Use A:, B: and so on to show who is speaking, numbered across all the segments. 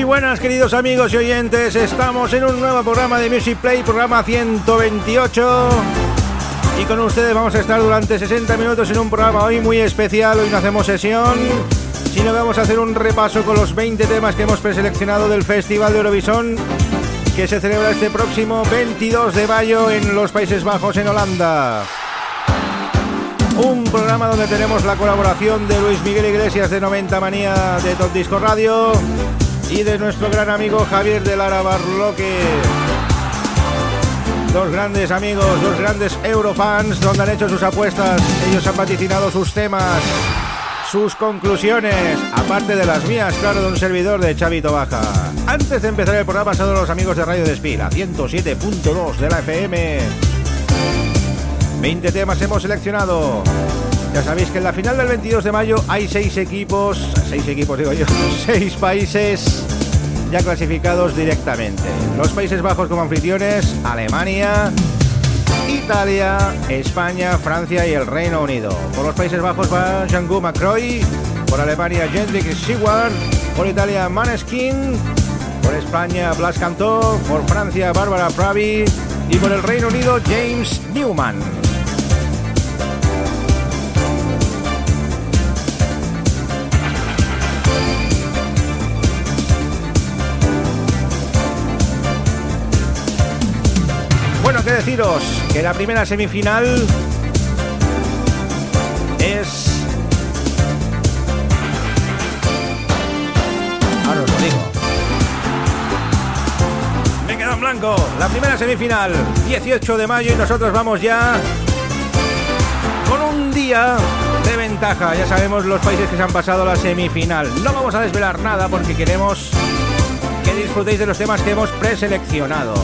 A: Muy buenas queridos amigos y oyentes, estamos en un nuevo programa de Music Play, programa 128 y con ustedes vamos a estar durante 60 minutos en un programa hoy muy especial, hoy no hacemos sesión, sino que vamos a hacer un repaso con los 20 temas que hemos preseleccionado del Festival de Eurovisión que se celebra este próximo 22 de mayo en los Países Bajos en Holanda. Un programa donde tenemos la colaboración de Luis Miguel Iglesias de 90 Manía de Top Disco Radio y de nuestro gran amigo Javier de Lara Barloque. Dos grandes amigos, dos grandes Eurofans, donde han hecho sus apuestas. Ellos han vaticinado sus temas, sus conclusiones, aparte de las mías, claro, de un servidor de Chavito Baja. Antes de empezar el programa, saludos a los amigos de Radio Despila, 107.2 de la FM. 20 temas hemos seleccionado. Ya sabéis que en la final del 22 de mayo hay seis equipos, seis equipos digo yo, seis países ya clasificados directamente. Los Países Bajos como anfitriones, Alemania, Italia, España, Francia y el Reino Unido. Por los Países Bajos va Jean-Guy Macroy, por Alemania Jendrik Seward, por Italia Maneskin, por España Blas Cantó, por Francia Bárbara Pravi y por el Reino Unido James Newman. Bueno, que deciros que la primera semifinal es... Ahora os lo digo. Me quedo en blanco. La primera semifinal, 18 de mayo y nosotros vamos ya con un día de ventaja. Ya sabemos los países que se han pasado a la semifinal. No vamos a desvelar nada porque queremos que disfrutéis de los temas que hemos preseleccionado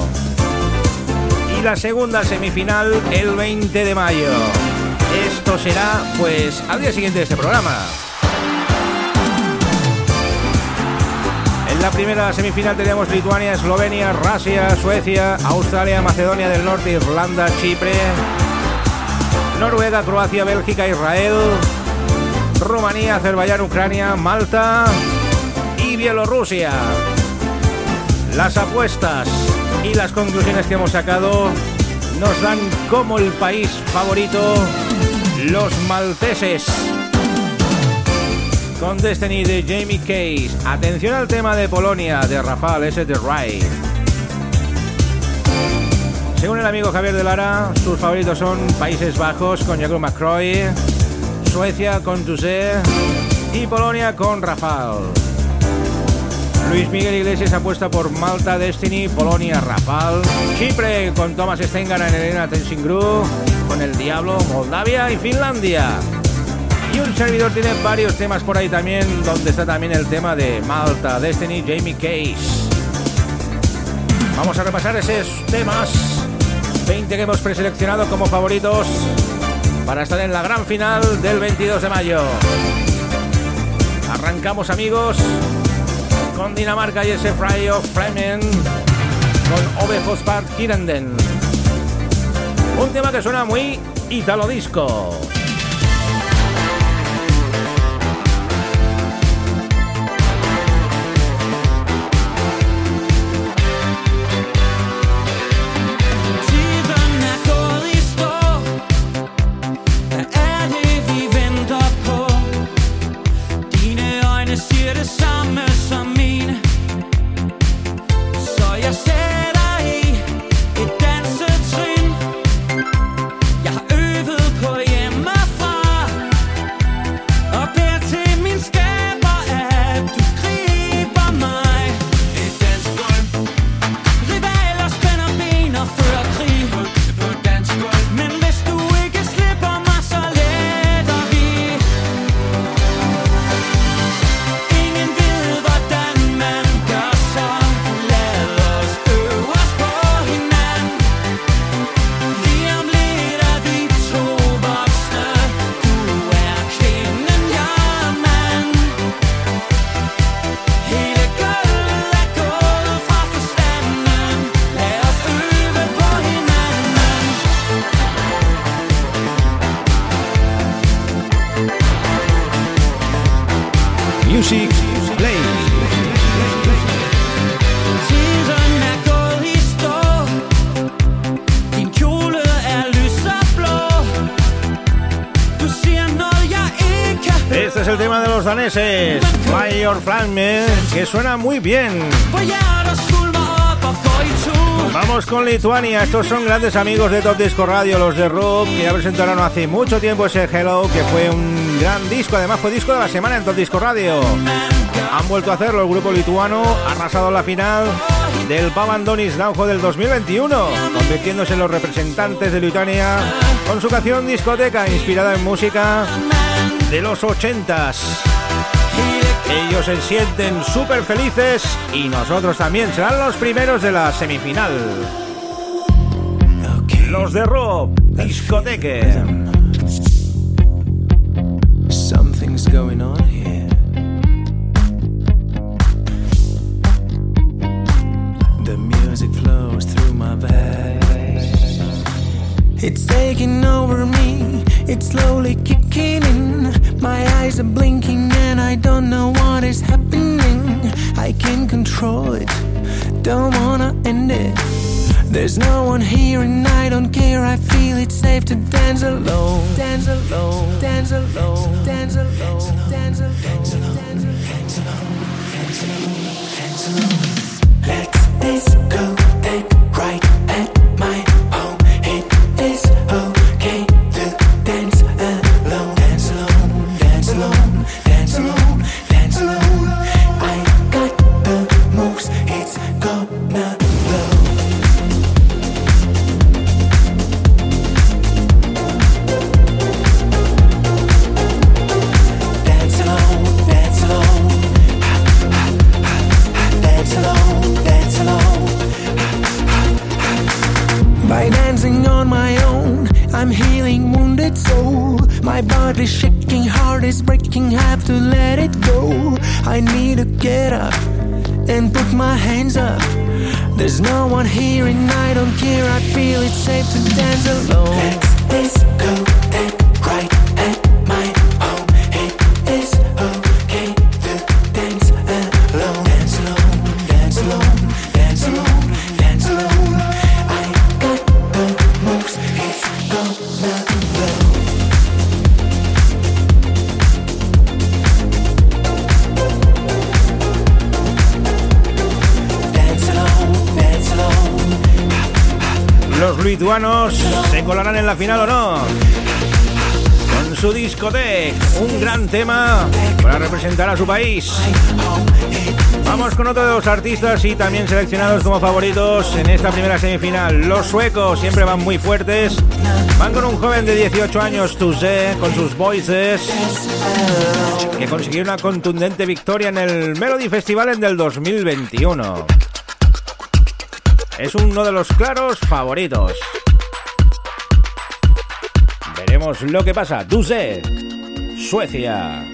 A: la segunda semifinal el 20 de mayo. Esto será pues al día siguiente de este programa. En la primera semifinal tenemos Lituania, Eslovenia, Rusia, Suecia, Australia, Macedonia del Norte, Irlanda, Chipre, Noruega, Croacia, Bélgica, Israel, Rumanía, Azerbaiyán, Ucrania, Malta y Bielorrusia. Las apuestas y las conclusiones que hemos sacado nos dan como el país favorito los malteses. Con Destiny de Jamie Case. Atención al tema de Polonia de Rafael S. de Rai. Según el amigo Javier de Lara, sus favoritos son Países Bajos con Jacob McCroy, Suecia con Tuse y Polonia con Rafael. Luis Miguel Iglesias apuesta por Malta, Destiny, Polonia, Rafal, Chipre con Thomas Stengan en Elena Tensingru, con El Diablo, Moldavia y Finlandia. Y un servidor tiene varios temas por ahí también, donde está también el tema de Malta, Destiny, Jamie Case. Vamos a repasar esos temas, 20 que hemos preseleccionado como favoritos para estar en la gran final del 22 de mayo. Arrancamos amigos con Dinamarca y ese Fry of Fremen con Ove Fospart Kirenden. Un tema que suena muy italo disco.
B: Que suena muy bien. Vamos con Lituania, estos son grandes amigos de Top Disco Radio, los de Rock, que ya presentaron hace mucho tiempo ese Hello, que fue un gran disco, además fue disco de la semana en Top Disco Radio. Han vuelto a hacerlo el grupo lituano, ha arrasado la final del Pavandonis Naujo del 2021, convirtiéndose en los representantes de Lituania con su canción Discoteca, inspirada en música de los 80s. Ellos se sienten súper felices y nosotros también serán los primeros de la semifinal. Los de Rob, discoteque. Something's going on here. The music flows through my veins. It's taking over me, it's slowly kicking in. My eyes are blinking can control it. Don't wanna end it. There's no one here and I don't care. I feel it's safe to dance alone. Dance alone. Dance alone. Dance alone. Dance alone. Dance alone. Dance alone. Dance alone. Let this go. Tema para representar a su país. Vamos con otro de los artistas y también seleccionados como favoritos en esta primera semifinal. Los suecos siempre van muy fuertes. Van con un joven de 18 años, Tuse, con sus voices, que consiguió una contundente victoria en el Melody Festival en del 2021. Es uno de los claros favoritos. Veremos lo que pasa. Duse, Suecia.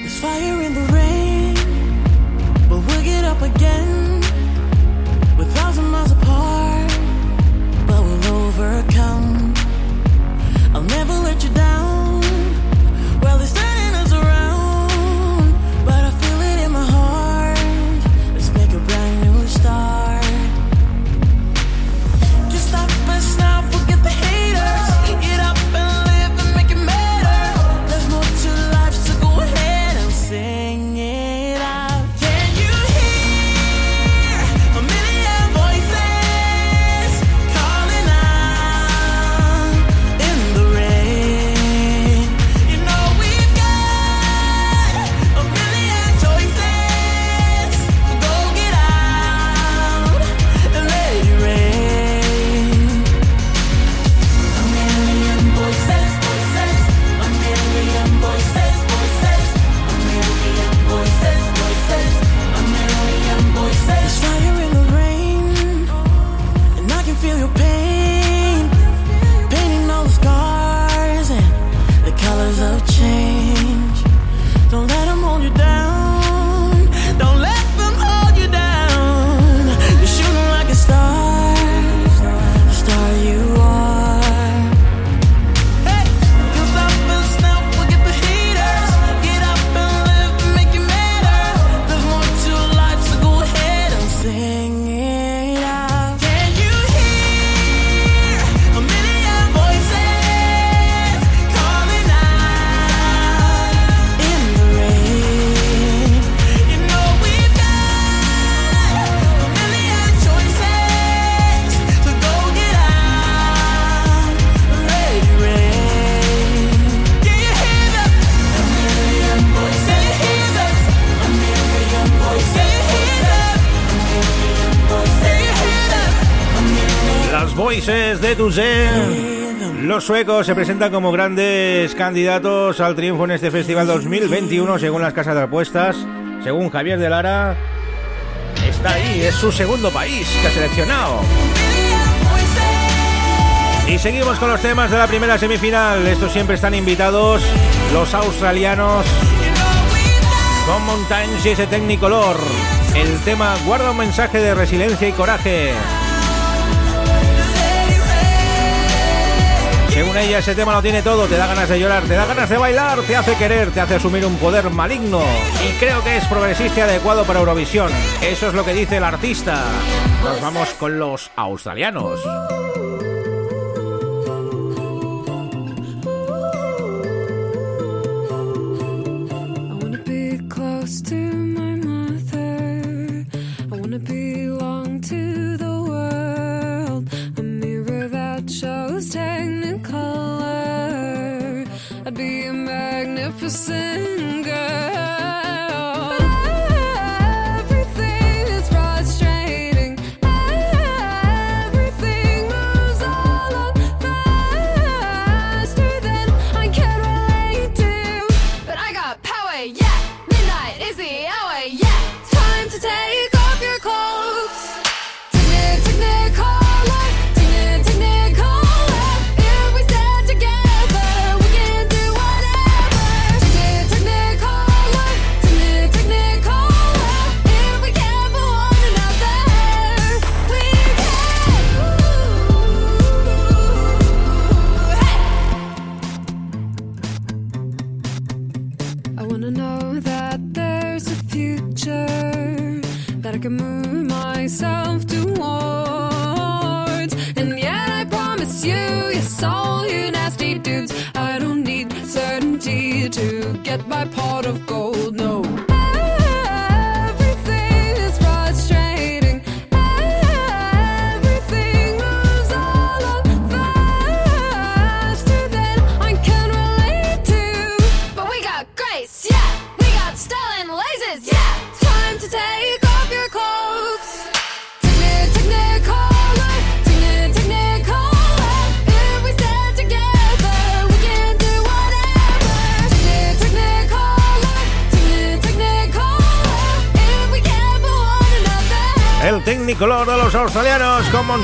C: There's fire in the rain,
A: Los suecos se presentan como grandes candidatos al triunfo en este festival 2021 según las casas de apuestas. Según Javier de Lara, está ahí, es su segundo país que ha seleccionado. Y seguimos con los temas de la primera semifinal. Estos siempre están invitados los australianos con Montagne y ese Technicolor. El tema guarda un mensaje de resiliencia y coraje. Según ella, ese tema lo tiene todo, te da ganas de llorar, te da ganas de bailar, te hace querer, te hace asumir un poder maligno. Y creo que es progresista y adecuado para Eurovisión. Eso es lo que dice el artista. Nos vamos con los australianos. for.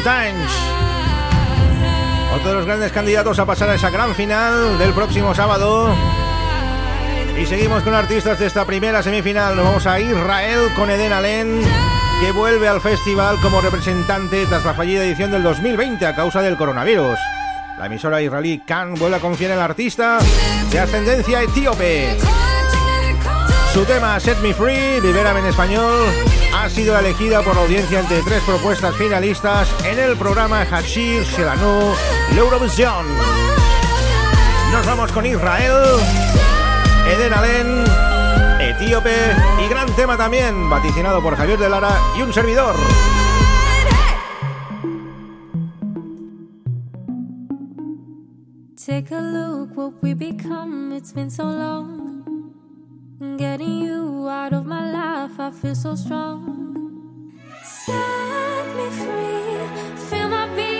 A: Montaigne. Otro de los grandes candidatos a pasar a esa gran final del próximo sábado. Y seguimos con artistas de esta primera semifinal. Nos vamos a Israel con Eden Allen, que vuelve al festival como representante tras la fallida edición del 2020 a causa del coronavirus. La emisora israelí Khan vuelve a confiar en el artista de ascendencia etíope. Su tema Set Me Free, Libérame en español, sido elegida por la audiencia entre tres propuestas finalistas en el programa Hashir Shelanu L'Eurovision. Nos vamos con Israel, Eden Allen, Etíope y gran tema también, vaticinado por Javier de Lara y un servidor. Take a look what we become, it's been so long. Getting you out of my life, I feel so strong. Set me free, feel my beating,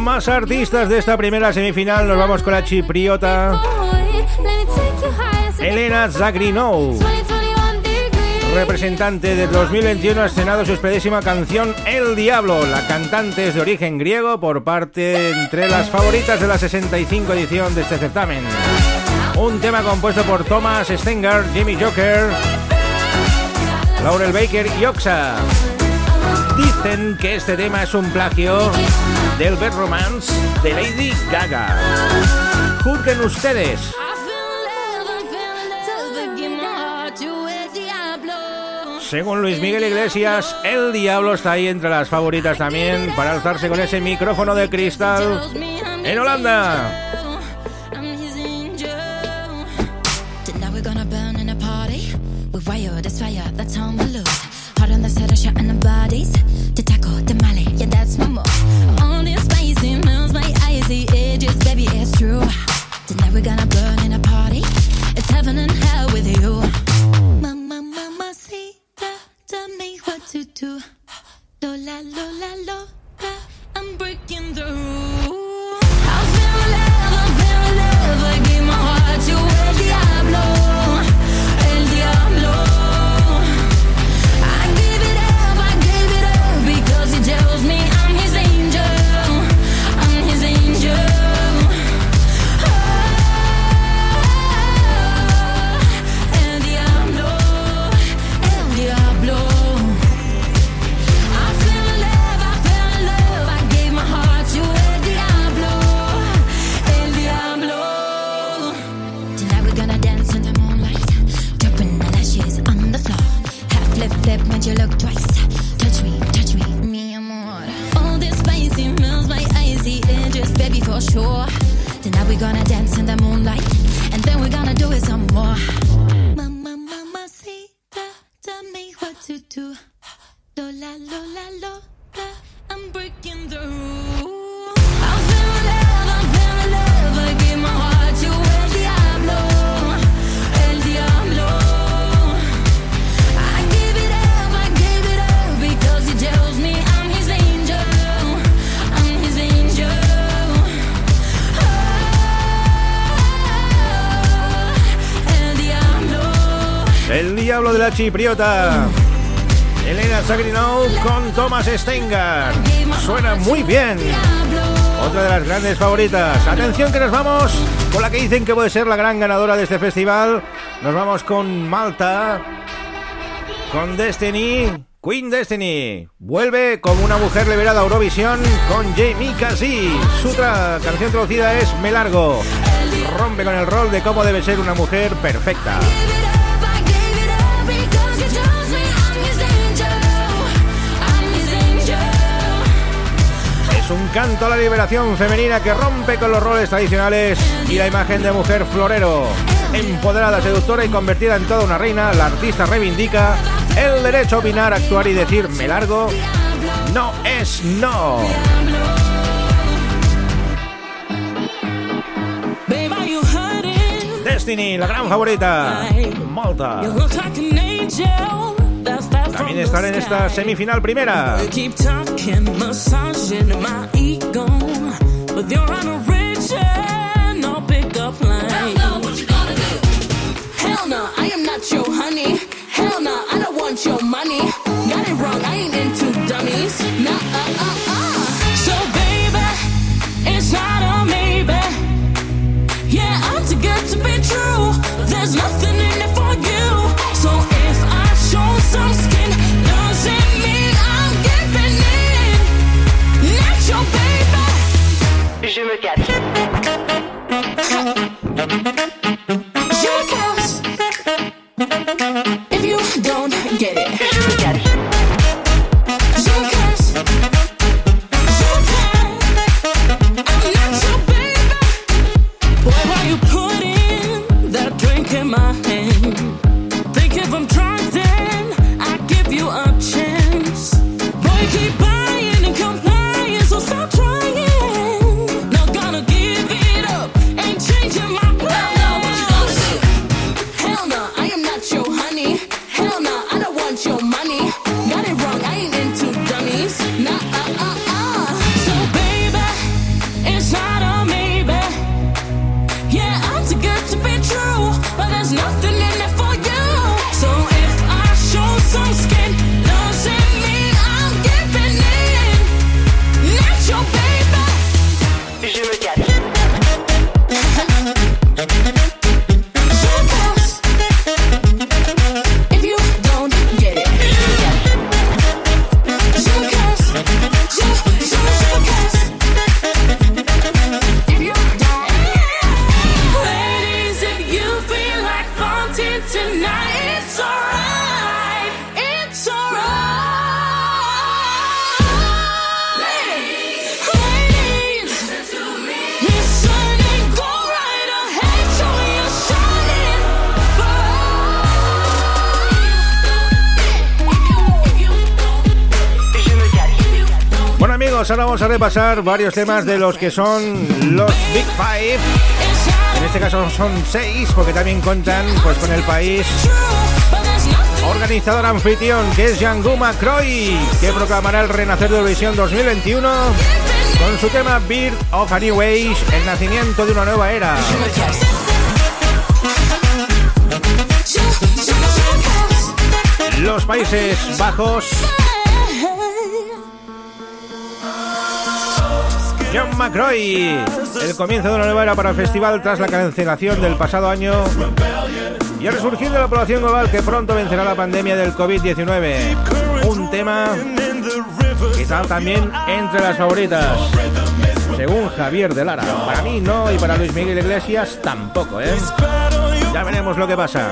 A: más artistas de esta primera semifinal. Nos vamos con la chipriota Elena Zagrinou.
D: 2021 degrees.
A: Representante del 2021 ha estrenado su espedísima canción El Diablo. La cantante es de origen griego por parte entre las favoritas de la 65 edición de este certamen. Un tema compuesto por Thomas Stenger, Jimmy Joker, Laurel Baker y Oxa. Dicen que este tema es un plagio del Bad Romance de Lady Gaga. Juzguen ustedes. Según Luis Miguel Iglesias, el diablo está ahí entre las favoritas también para alzarse con ese micrófono de cristal en Holanda.
E: Me what to do. Lola, Lola, Lola, I'm
A: chipriota. Elena Zagrinou con Thomas Stenger. Suena muy bien. Otra de las grandes favoritas. Atención que nos vamos con la que dicen que puede ser la gran ganadora de este festival. Nos vamos con Malta. Con Destiny. Queen Destiny. Vuelve como una mujer liberada a Eurovisión con Jamie Cassie. Su canción traducida es Me Largo. Rompe con el rol de cómo debe ser una mujer perfecta. Canto a la liberación femenina que rompe con los roles tradicionales y la imagen de mujer florero. Empoderada, seductora y convertida en toda una reina, la artista reivindica el derecho a opinar, actuar y decir me largo. No es no. Destiny, la gran favorita. Malta. También estar en esta semifinal primera.
F: pushing my ego with your no pickup line. Hell no, what you gonna do? Hell no, I am not your honey. Hell no, I don't want your
A: money. Repasar varios temas de los que son los Big Five. En este caso son seis, porque también cuentan pues, con el país organizador anfitrión, que es Yanguma Croy, que proclamará el renacer de Eurovisión 2021 con su tema Birth of a New Age, el nacimiento de una nueva era. Los Países Bajos. John McCroy, el comienzo de una nueva era para el festival tras la cancelación del pasado año y el resurgir de la población global que pronto vencerá la pandemia del COVID-19. Un tema que está también entre las favoritas, según Javier de Lara. Para mí no y para Luis Miguel Iglesias tampoco, ¿eh? Ya veremos lo que pasa.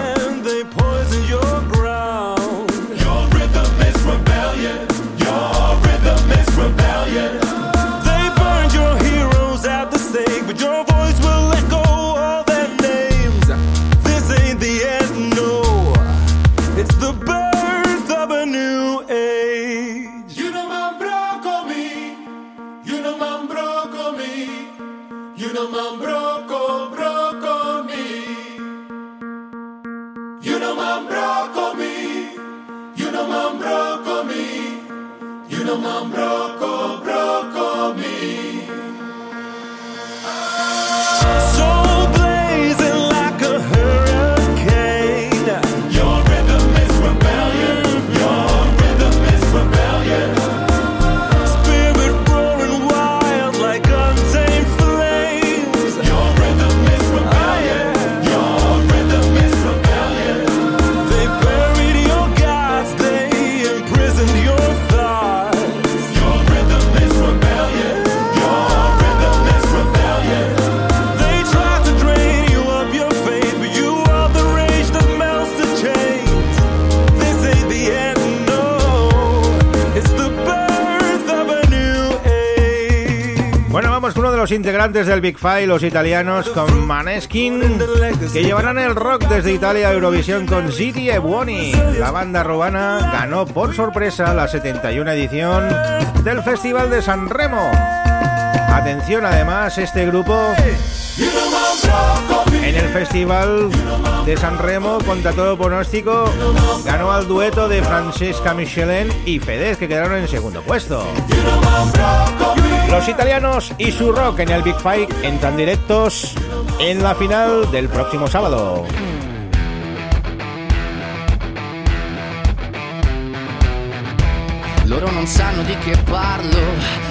A: Integrantes del Big Five, los italianos, con Maneskin, que llevarán el rock desde Italia a Eurovisión con Ziti e Buoni. La banda robana ganó por sorpresa la 71 edición del Festival de San Remo. Atención además, este grupo en el Festival de San Remo, contra todo pronóstico, ganó al dueto de Francesca Michelin y Fedez, que quedaron en segundo puesto. Los italianos y su rock en el Big Fight entran directos en la final del próximo sábado.
G: Loro parlo,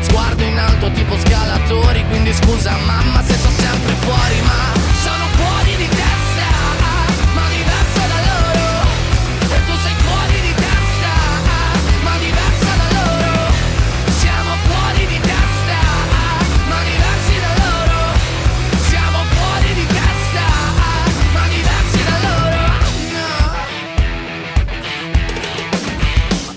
G: Sguardo in alto tipo scalatori Quindi scusa mamma se sto sempre fuori Ma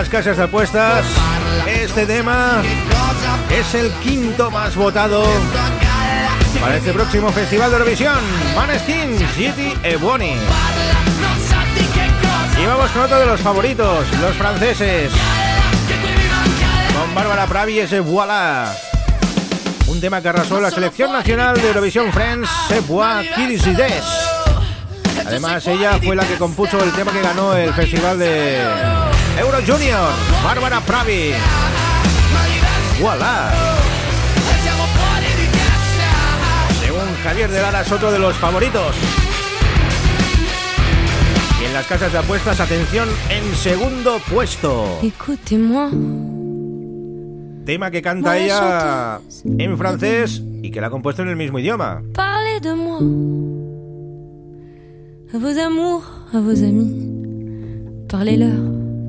A: las casas de apuestas,
H: Este tema es el quinto más votado para este próximo Festival de Eurovisión. Maneskin, City e Bonnie. Y vamos con otro de los favoritos, los franceses. Con Bárbara Pravi ese Voilà. Un tema que arrasó la selección nacional de Eurovisión Friends, Se Bois. Además, ella fue la que compuso el tema que ganó el festival de Euro Junior, Bárbara Pravi. Voilà. Según Javier de Lara es otro de los favoritos. Y en las casas de apuestas, atención, en segundo puesto.
D: Écoutez-moi.
H: Tema que canta ella en francés y que la ha compuesto en el mismo idioma.
D: Parlez de moi. À vos amours, à vos amis. Parlez-leur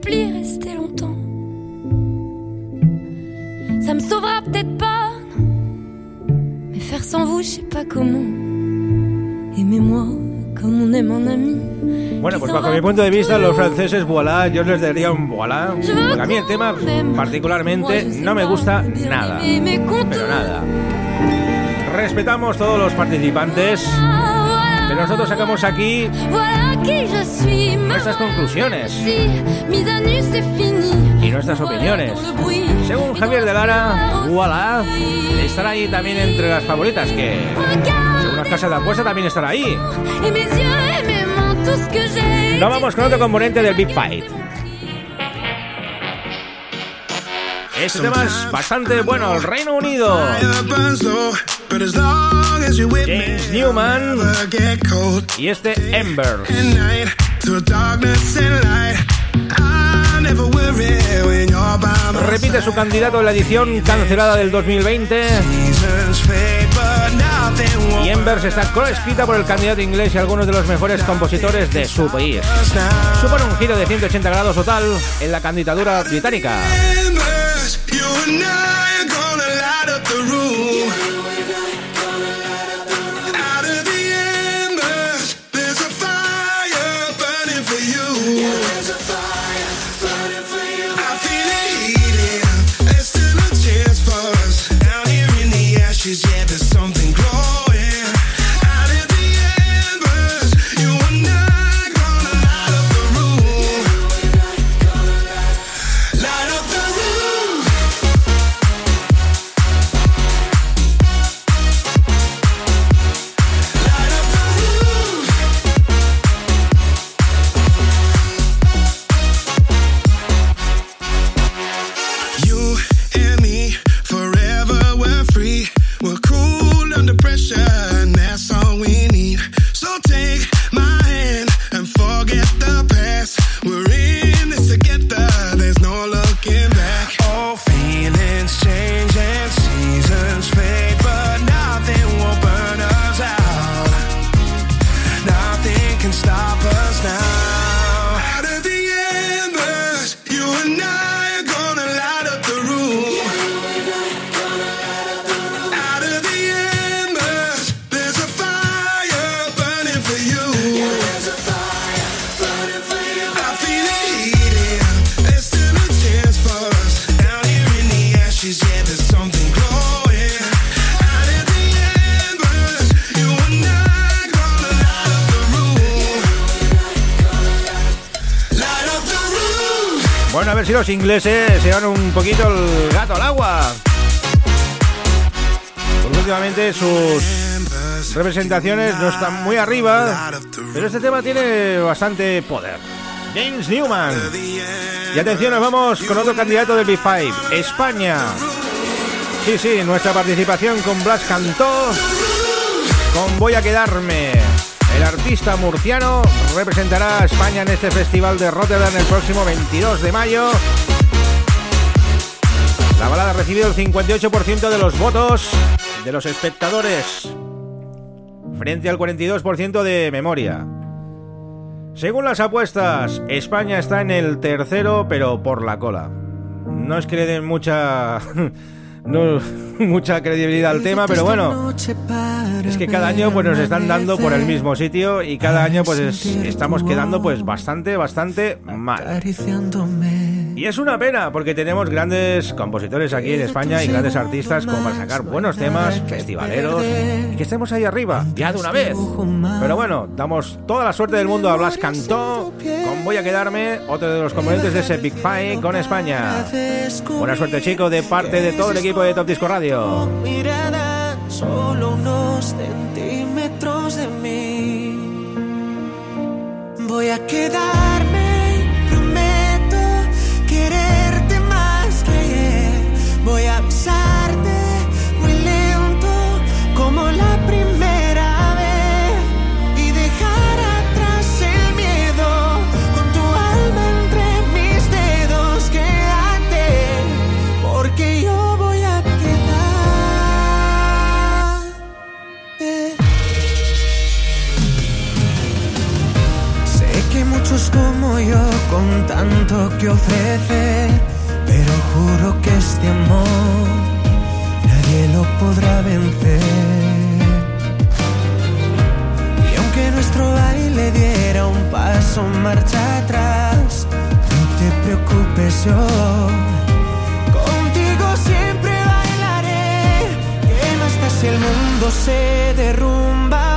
D: Supplie, restez longtemps. Ça me sauvera peut-être pas, non. mais faire sans vous, je sais pas comment. Aimez-moi comme on aime un ami.
H: Bueno, pues bajo mi punto de vista, los franceses, voilà, yo les daría un voilà. Porque a mí el tema particularmente no me gusta nada. Pero nada. Respetamos todos los participantes, pero nosotros sacamos aquí nuestras conclusiones y nuestras opiniones. Según Javier de Lara, voilà, estará ahí también entre las favoritas, que según las casas de apuesta también estará ahí. No vamos con otro componente del Big Fight. Este tema es bastante bueno, el Reino Unido. James Newman. Y este Embers. Repite su candidato en la edición cancelada del 2020 y Embers está coescrita por el candidato inglés y algunos de los mejores compositores de su país. Supone un giro de 180 grados total en la candidatura británica.
A: Bueno, a ver si los ingleses se van un poquito el gato al agua. Porque últimamente sus representaciones no están muy arriba, pero este tema tiene bastante poder. James Newman. Y atención, nos vamos con otro candidato del B5, España. Sí, sí, nuestra participación con Blas Cantó, con Voy a quedarme. El artista murciano representará a España en este festival de Rotterdam el próximo 22 de mayo. La balada ha recibido el 58% de los votos de los espectadores, frente al 42% de memoria. Según las apuestas, España está en el tercero, pero por la cola. No es que le den mucha no mucha credibilidad al tema, pero bueno, es que cada año pues nos están dando por el mismo sitio y cada año pues es- estamos quedando pues bastante, bastante mal. Y es una pena porque tenemos grandes compositores aquí en España y grandes artistas como para sacar buenos temas, festivaleros, y que estemos ahí arriba, ya de una vez. Pero bueno, damos toda la suerte del mundo a Blas Cantó, con Voy a quedarme, otro de los componentes de ese Big Five con España. Buena suerte, chico, de parte de todo el equipo de Top Disco Radio.
B: solo unos centímetros de mí. Voy a quedarme, Voy a besarte muy lento como la primera vez y dejar atrás el miedo con tu alma entre mis dedos. Quédate porque yo voy a quedar. Sé que muchos como yo con tanto que ofrecer, este amor nadie lo podrá vencer. Y aunque nuestro baile diera un paso marcha atrás, no te preocupes yo. Contigo siempre bailaré. Que no estás si el mundo se derrumba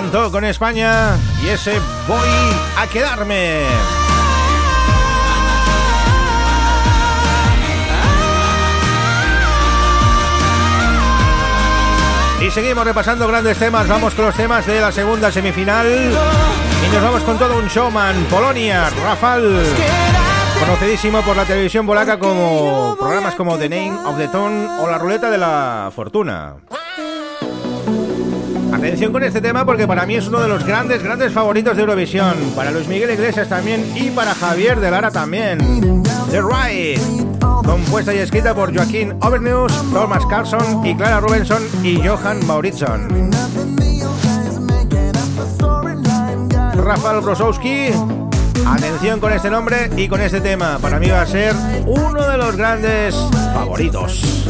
A: cantó con España y ese Voy a quedarme. Y seguimos repasando grandes temas. Vamos con los temas de la segunda semifinal. Y nos vamos con todo un showman. Polonia, Rafal. Conocidísimo por la televisión polaca como programas como The Name of the Tone o La Ruleta de la Fortuna. Atención con este tema porque para mí es uno de los grandes, grandes favoritos de Eurovisión. Para Luis Miguel Iglesias también y para Javier de Lara también. The Ride. Compuesta y escrita por Joaquín Overnews, Thomas Carlson y Clara Rubenson y Johan Mauritzson. Rafael Brosowski. Atención con este nombre y con este tema. Para mí va a ser uno de los grandes favoritos.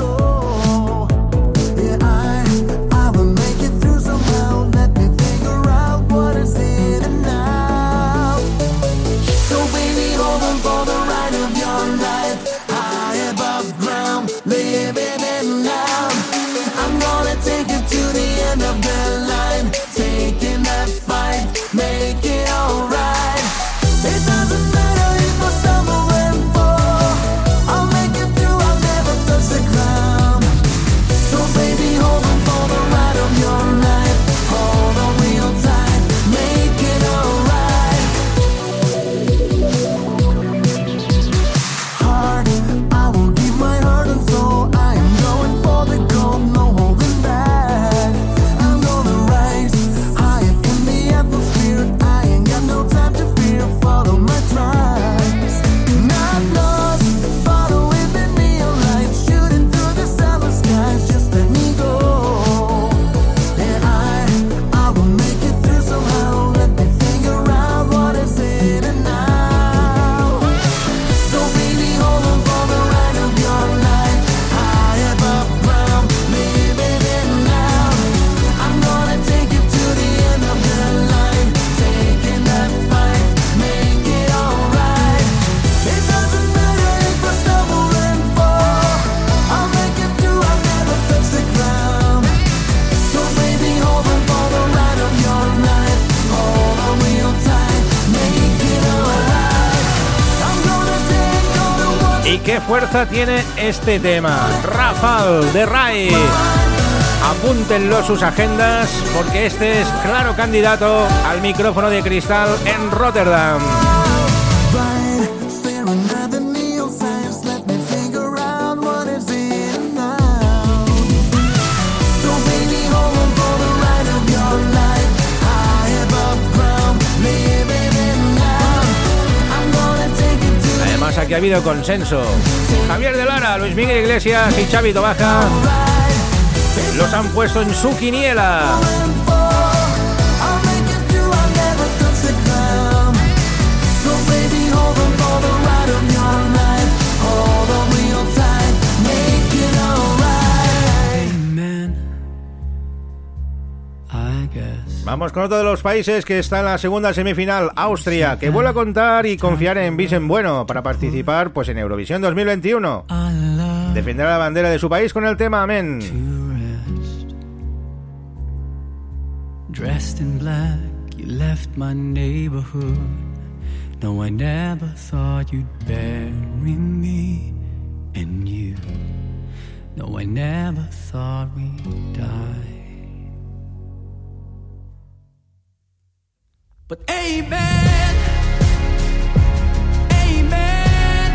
A: Qué fuerza tiene este tema. Rafal de Rai. Apúntenlo sus agendas porque este es claro candidato al micrófono de cristal en Rotterdam. Aquí ha habido consenso. Javier de Lara, Luis Miguel Iglesias y Xavi Tobaja los han puesto en su quiniela. Vamos con otro de los países que está en la segunda semifinal, Austria, que vuelve a contar y confiar en Vicen Bueno para participar pues en Eurovisión 2021. Defenderá la bandera de su país con el tema Amén.
C: Dressed in black, you left my neighborhood. No, I never thought you'd bury me and you. No, I never thought we'd die. But amen, amen.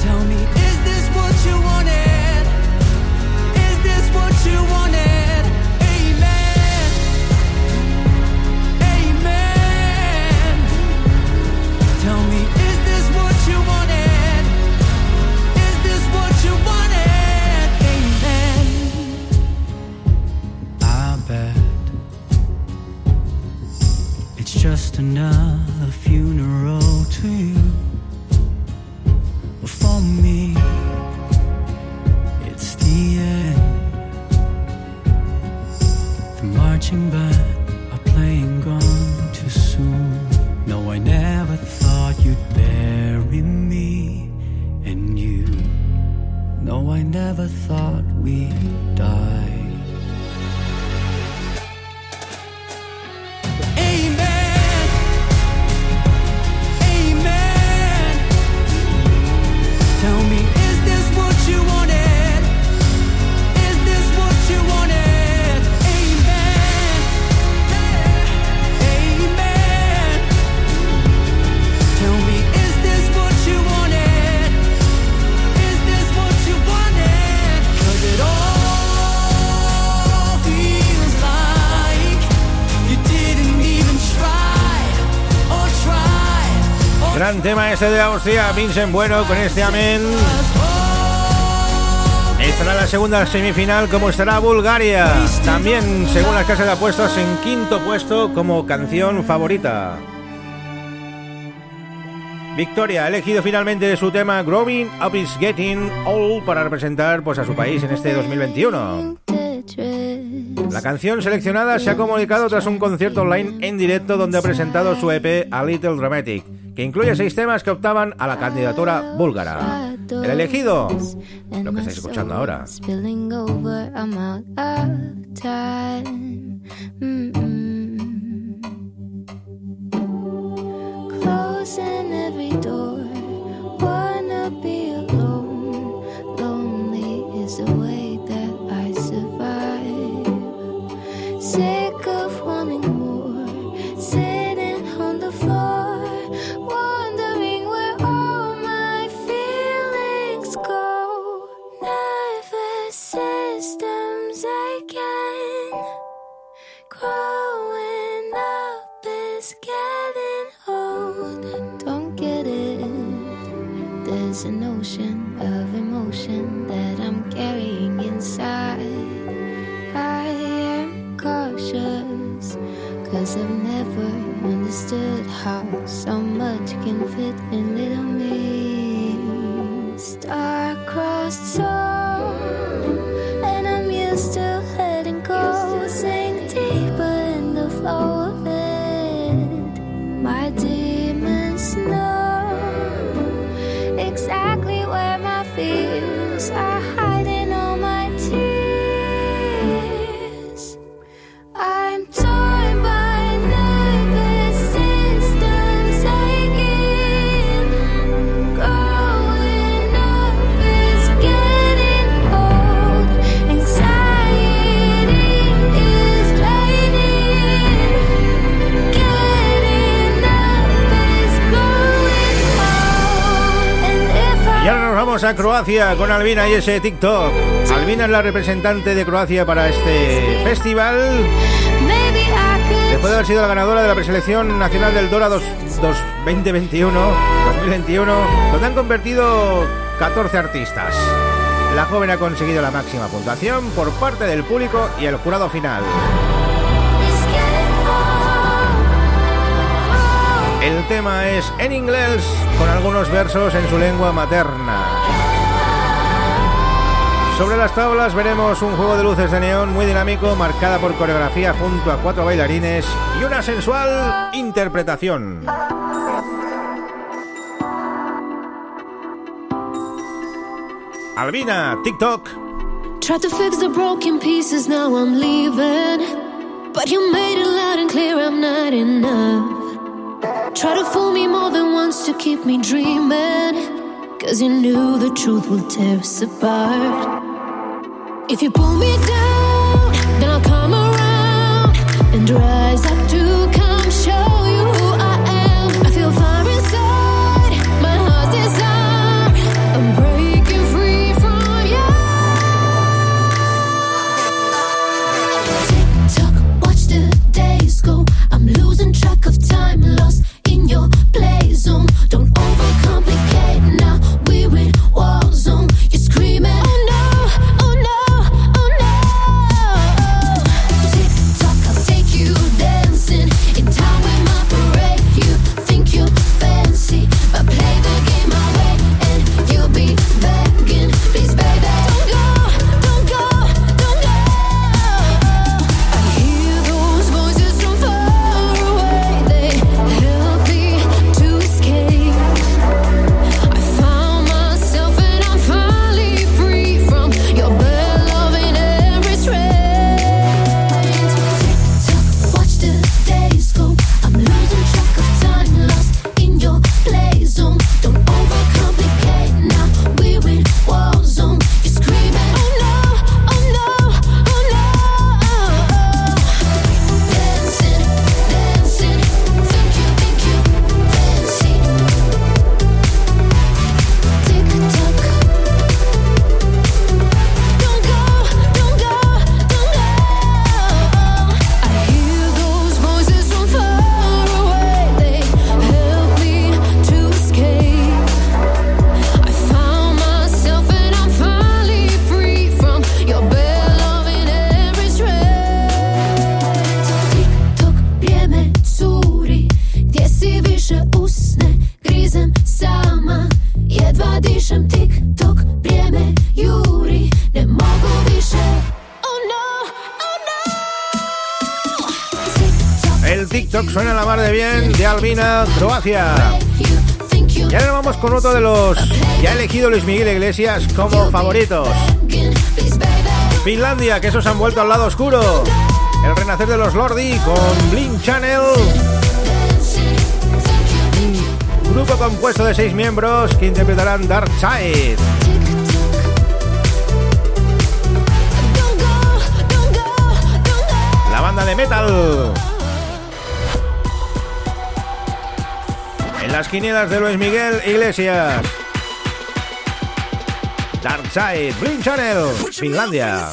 C: Tell me, is this what you wanted? Is this what you wanted?
A: Tema ese de Austria, Vincent Bueno con este Amén. Estará la segunda semifinal como estará Bulgaria. También, según las casas de apuestas, en quinto puesto como canción favorita. Victoria ha elegido finalmente su tema Growing Up is Getting Old para representar pues, a su país en este 2021. La canción seleccionada se ha comunicado tras un concierto online en directo donde ha presentado su EP A Little Dramatic, que incluye seis temas que optaban a la candidatura búlgara. El elegido, lo que estáis escuchando ahora. Con Albina y ese TikTok. Albina es la representante de Croacia para este festival. Después de haber sido la ganadora de la preselección nacional del Dora 2, 2021, 2021, donde han convertido 14 artistas. La joven ha conseguido la máxima puntuación por parte del público y el jurado final. El tema es en inglés, con algunos versos en su lengua materna. Sobre las tablas veremos un juego de luces de neón muy dinámico, marcada por coreografía junto a cuatro bailarines y una sensual interpretación. Albina, TikTok.
I: Tried to fix the broken pieces, now I'm leaving. But you made it loud and clear I'm not enough. Try to fool me more than once to keep me dreaming. Cause you knew the truth will tear us apart. If you pull me down, You
A: Y ahora vamos con otro de los que ha elegido Luis Miguel Iglesias como favoritos. Finlandia, que esos han vuelto al lado oscuro. El renacer de los Lordi con Blink Channel. Grupo compuesto de seis miembros que interpretarán Dark Side. La banda de metal. Las quinielas de Luis Miguel Iglesias. Dark Side, Blink Channel, Finlandia.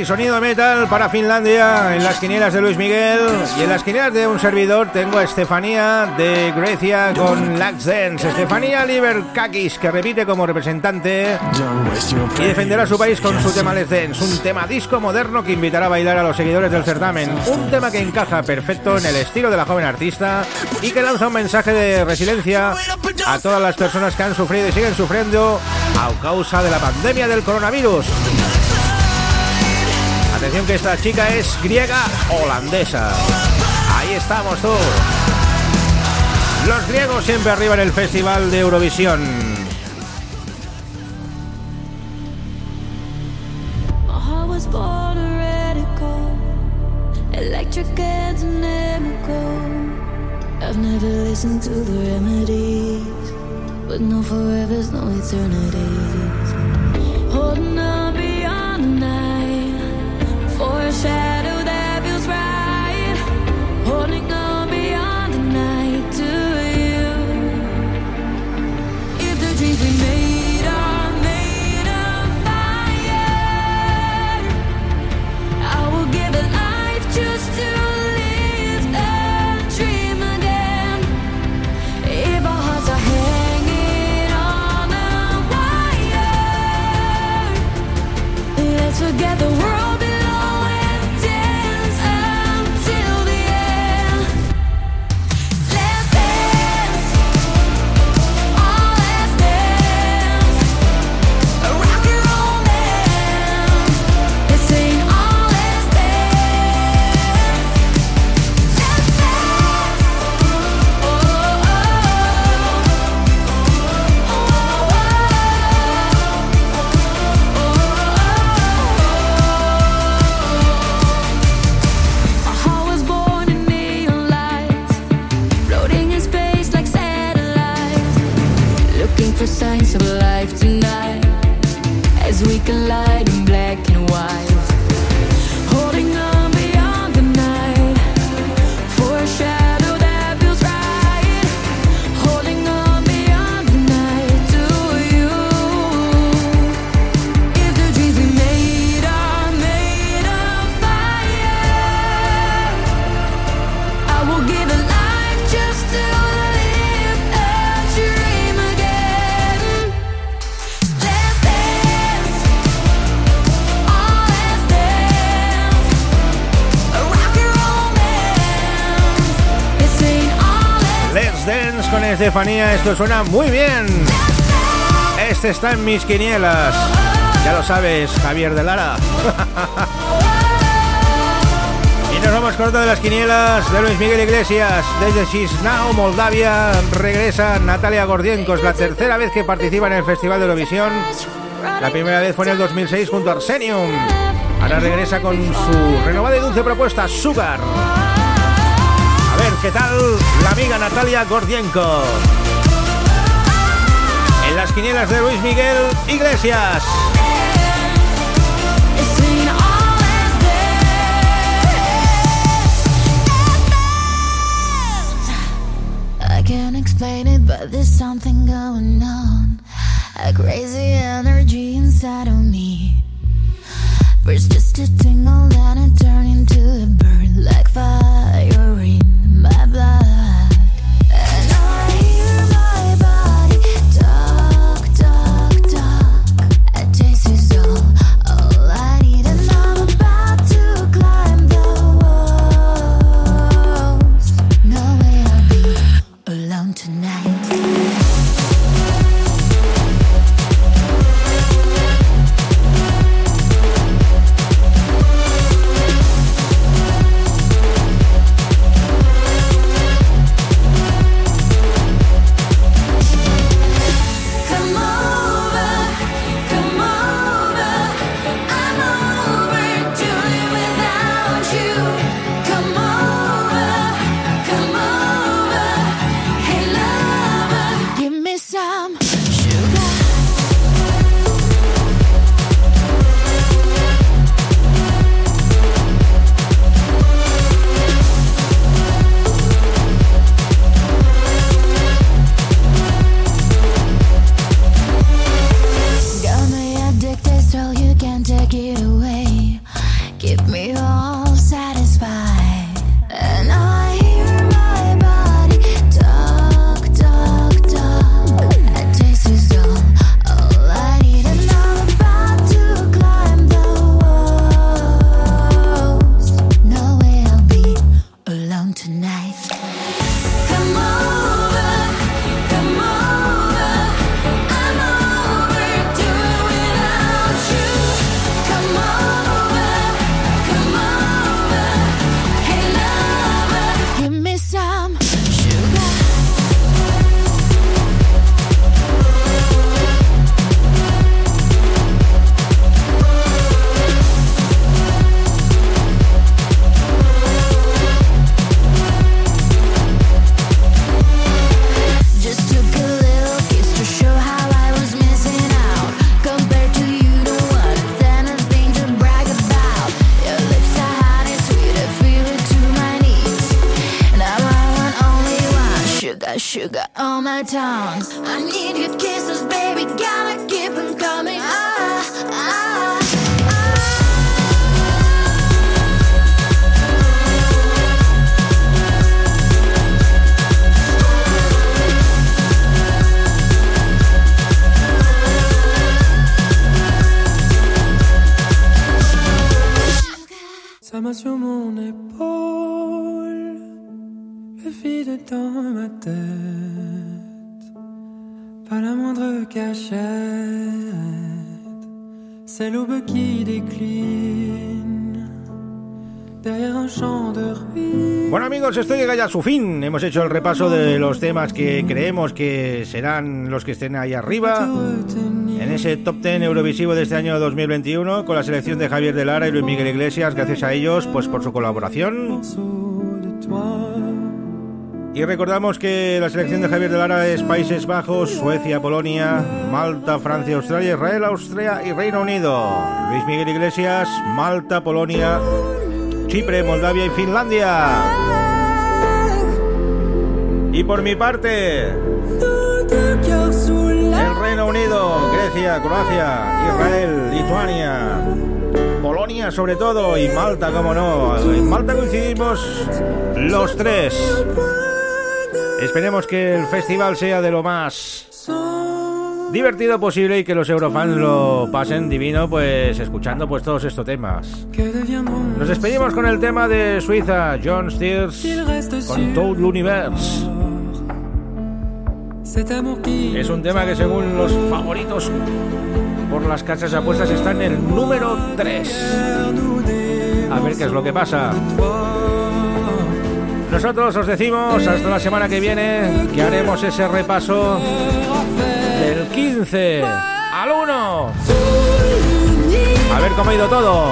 A: Tarsai, sonido metal para Finlandia en las quinielas de Luis Miguel y en las quinielas de un servidor tengo a Estefanía de Grecia con Lax Dance. Estefanía Liberkakis que repite como representante y defenderá su país con su tema Let's Dance, un tema disco moderno que invitará a bailar a los seguidores del certamen, un tema que encaja perfecto en el estilo de la joven artista y que lanza un mensaje de resiliencia a todas las personas que han sufrido y siguen sufriendo a causa de la pandemia del coronavirus. Atención que esta chica es griega holandesa. Ahí estamos tú. Los griegos siempre arriba en el Festival de Eurovisión.
I: No forevers, no eternities. Holding on beyond the night shadow
A: Estefanía, esto suena muy bien. Este está en mis quinielas. Ya lo sabes, Javier de Lara. y nos vamos con otra de las quinielas de Luis Miguel Iglesias. Desde Chisinau, Moldavia, regresa Natalia Gordienkos, la tercera vez que participa en el Festival de Eurovisión. La primera vez fue en el 2006 junto a Arsenium. Ahora regresa con su renovada y dulce propuesta, Sugar. ¿Qué tal la amiga Natalia Gordienko? En las quinielas de Luis Miguel Iglesias.
I: but there's something going on. A crazy energy inside of me. First just a tingle, then it turned into a burn like fire my
C: c'est l'aube qui décline derrière un champ de ruines.
A: Bueno amigos, esto llega ya a su fin. Hemos hecho el repaso de los temas que creemos que serán los que estén ahí arriba. En ese top 10 Eurovisivo de este año 2021, con la selección de Javier de Lara y Luis Miguel Iglesias, gracias a ellos pues por su colaboración. Y recordamos que la selección de Javier de Lara es Países Bajos, Suecia, Polonia, Malta, Francia, Australia, Israel, Austria y Reino Unido. Luis Miguel Iglesias, Malta, Polonia, Chipre, Moldavia y Finlandia. Y por mi parte, el Reino Unido, Grecia, Croacia, Israel, Lituania, Polonia sobre todo y Malta, como no. En Malta coincidimos los tres. Esperemos que el festival sea de lo más divertido posible y que los eurofans lo pasen divino pues escuchando pues todos estos temas. Nos despedimos con el tema de Suiza, John Steers con Toad Universe. Es un tema que según los favoritos por las casas de apuestas está en el número 3. A ver qué es lo que pasa. Nosotros os decimos hasta la semana que viene que haremos ese repaso del 15 al 1. A ver cómo ha ido todo.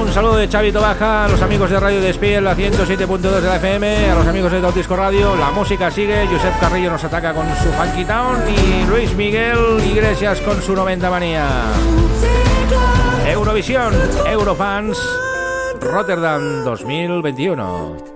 A: Un saludo de Chavito Baja, a los amigos de Radio Despiel, la 107.2 de la FM, a los amigos de Disco Radio. La música sigue. Josep Carrillo nos ataca con su Funky Town y Luis Miguel Iglesias con su 90 manía. Eurovisión, Eurofans, Rotterdam 2021.